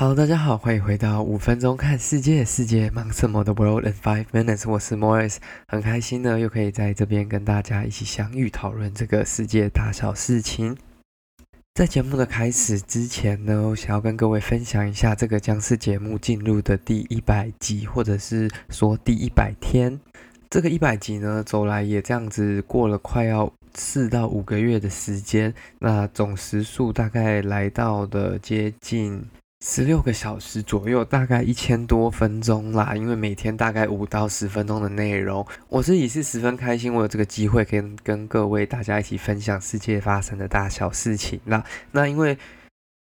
Hello，大家好，欢迎回到五分钟看世界，世界忙什么的 World in Five Minutes，我是 Morris，很开心呢，又可以在这边跟大家一起相遇讨论这个世界大小事情。在节目的开始之前呢，我想要跟各位分享一下这个将是节目进入的第一百集，或者是说第一百天。这个一百集呢，走来也这样子过了快要四到五个月的时间，那总时数大概来到的接近。十六个小时左右，大概一千多分钟啦。因为每天大概五到十分钟的内容，我自己是十分开心，我有这个机会跟跟各位大家一起分享世界发生的大小事情啦。那因为。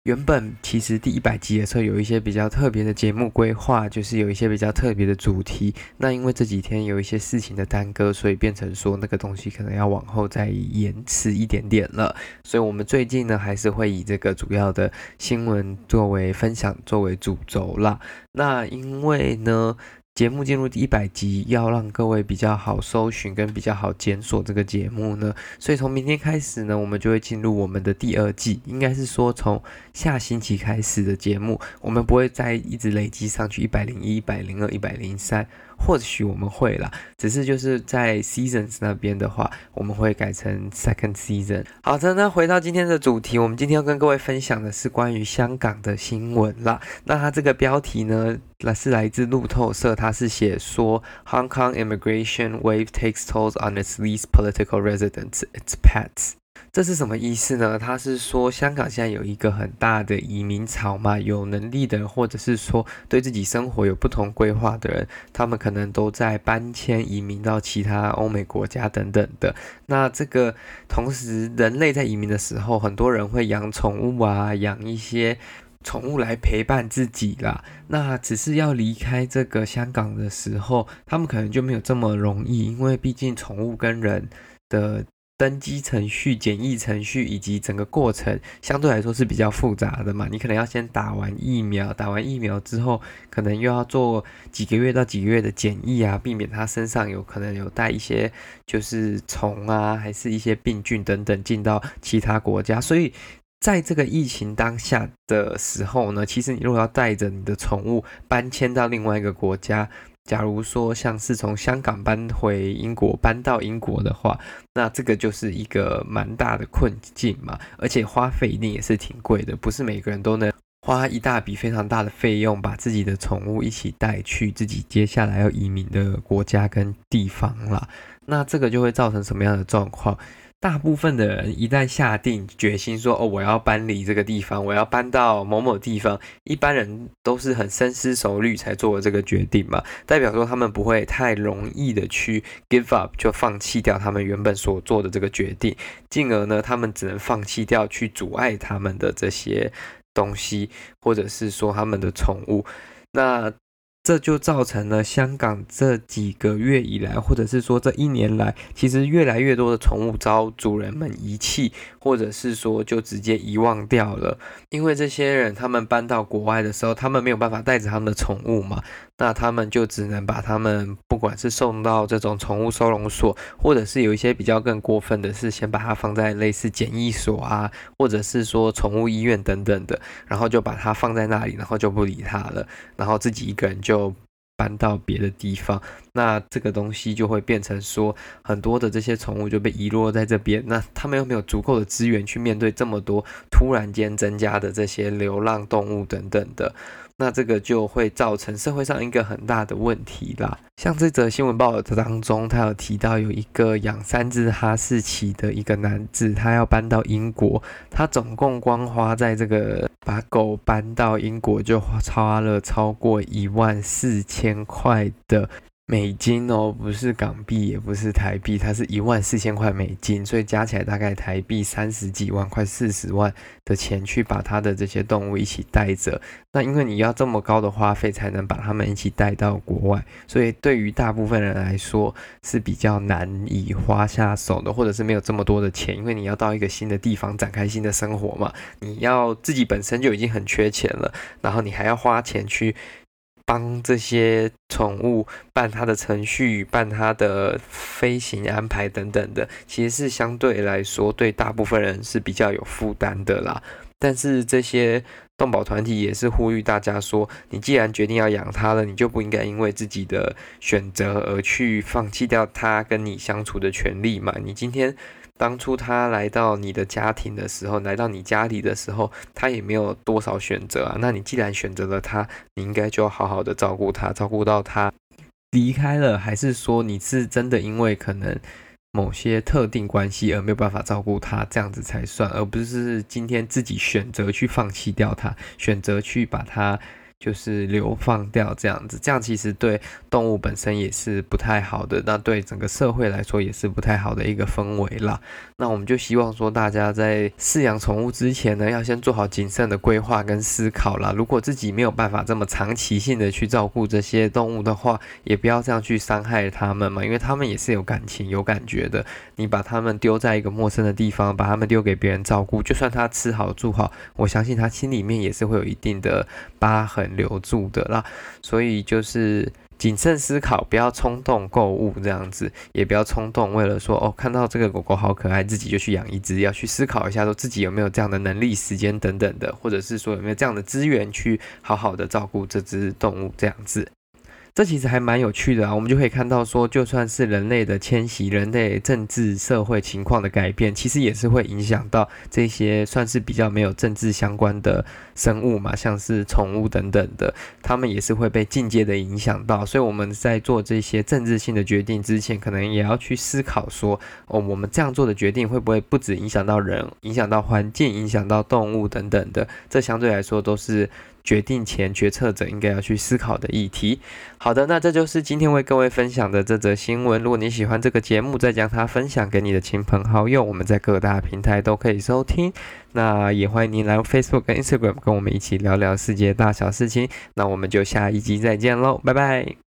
原本其实第一百集的时候有一些比较特别的节目规划，就是有一些比较特别的主题。那因为这几天有一些事情的耽搁，所以变成说那个东西可能要往后再延迟一点点了。所以我们最近呢还是会以这个主要的新闻作为分享，作为主轴啦。那因为呢。节目进入第一百集，要让各位比较好搜寻跟比较好检索这个节目呢，所以从明天开始呢，我们就会进入我们的第二季，应该是说从下星期开始的节目，我们不会再一直累积上去一百零一、一百零二、一百零三。或许我们会啦，只是就是在 seasons 那边的话，我们会改成 second season。好的，那回到今天的主题，我们今天要跟各位分享的是关于香港的新闻啦。那它这个标题呢，那是来自路透社，它是写说 Hong Kong immigration wave takes tolls on its least political residents, its pets。这是什么意思呢？他是说香港现在有一个很大的移民潮嘛，有能力的，或者是说对自己生活有不同规划的人，他们可能都在搬迁移民到其他欧美国家等等的。那这个同时，人类在移民的时候，很多人会养宠物啊，养一些宠物来陪伴自己啦。那只是要离开这个香港的时候，他们可能就没有这么容易，因为毕竟宠物跟人的。登机程序、检疫程序以及整个过程相对来说是比较复杂的嘛，你可能要先打完疫苗，打完疫苗之后，可能又要做几个月到几个月的检疫啊，避免它身上有可能有带一些就是虫啊，还是一些病菌等等进到其他国家。所以在这个疫情当下的时候呢，其实你如果要带着你的宠物搬迁到另外一个国家。假如说像是从香港搬回英国，搬到英国的话，那这个就是一个蛮大的困境嘛，而且花费一定也是挺贵的，不是每个人都能花一大笔非常大的费用把自己的宠物一起带去自己接下来要移民的国家跟地方啦。那这个就会造成什么样的状况？大部分的人一旦下定决心说哦，我要搬离这个地方，我要搬到某某地方，一般人都是很深思熟虑才做了这个决定嘛，代表说他们不会太容易的去 give up 就放弃掉他们原本所做的这个决定，进而呢，他们只能放弃掉去阻碍他们的这些东西，或者是说他们的宠物，那。这就造成了香港这几个月以来，或者是说这一年来，其实越来越多的宠物遭主人们遗弃，或者是说就直接遗忘掉了。因为这些人他们搬到国外的时候，他们没有办法带着他们的宠物嘛，那他们就只能把他们不管是送到这种宠物收容所，或者是有一些比较更过分的是，先把它放在类似检疫所啊，或者是说宠物医院等等的，然后就把它放在那里，然后就不理它了，然后自己一个人就。搬到别的地方，那这个东西就会变成说，很多的这些宠物就被遗落在这边，那他们又没有足够的资源去面对这么多突然间增加的这些流浪动物等等的。那这个就会造成社会上一个很大的问题啦。像这则新闻报道当中，他有提到有一个养三只哈士奇的一个男子，他要搬到英国，他总共光花在这个把狗搬到英国就花了超过一万四千块的。美金哦，不是港币，也不是台币，它是一万四千块美金，所以加起来大概台币三十几万，快四十万的钱去把他的这些动物一起带着。那因为你要这么高的花费才能把他们一起带到国外，所以对于大部分人来说是比较难以花下手的，或者是没有这么多的钱，因为你要到一个新的地方展开新的生活嘛，你要自己本身就已经很缺钱了，然后你还要花钱去。帮这些宠物办它的程序、办它的飞行安排等等的，其实是相对来说对大部分人是比较有负担的啦。但是这些动保团体也是呼吁大家说，你既然决定要养它了，你就不应该因为自己的选择而去放弃掉它跟你相处的权利嘛。你今天当初他来到你的家庭的时候，来到你家里的时候，他也没有多少选择啊。那你既然选择了他，你应该就要好好的照顾他，照顾到他离开了，还是说你是真的因为可能？某些特定关系而没有办法照顾他，这样子才算，而不是今天自己选择去放弃掉他，选择去把他。就是流放掉这样子，这样其实对动物本身也是不太好的，那对整个社会来说也是不太好的一个氛围啦。那我们就希望说，大家在饲养宠物之前呢，要先做好谨慎的规划跟思考啦。如果自己没有办法这么长期性的去照顾这些动物的话，也不要这样去伤害它们嘛，因为它们也是有感情、有感觉的。你把它们丢在一个陌生的地方，把它们丢给别人照顾，就算它吃好住好，我相信它心里面也是会有一定的疤痕。留住的啦，所以就是谨慎思考，不要冲动购物这样子，也不要冲动为了说哦，看到这个狗狗好可爱，自己就去养一只，要去思考一下说自己有没有这样的能力、时间等等的，或者是说有没有这样的资源去好好的照顾这只动物这样子。这其实还蛮有趣的啊，我们就可以看到说，就算是人类的迁徙、人类政治社会情况的改变，其实也是会影响到这些算是比较没有政治相关的生物嘛，像是宠物等等的，它们也是会被间接的影响到。所以我们在做这些政治性的决定之前，可能也要去思考说，哦，我们这样做的决定会不会不止影响到人，影响到环境，影响到动物等等的，这相对来说都是。决定前，决策者应该要去思考的议题。好的，那这就是今天为各位分享的这则新闻。如果你喜欢这个节目，再将它分享给你的亲朋好友。我们在各大平台都可以收听。那也欢迎您来 Facebook 跟 Instagram 跟我们一起聊聊世界大小事情。那我们就下一集再见喽，拜拜。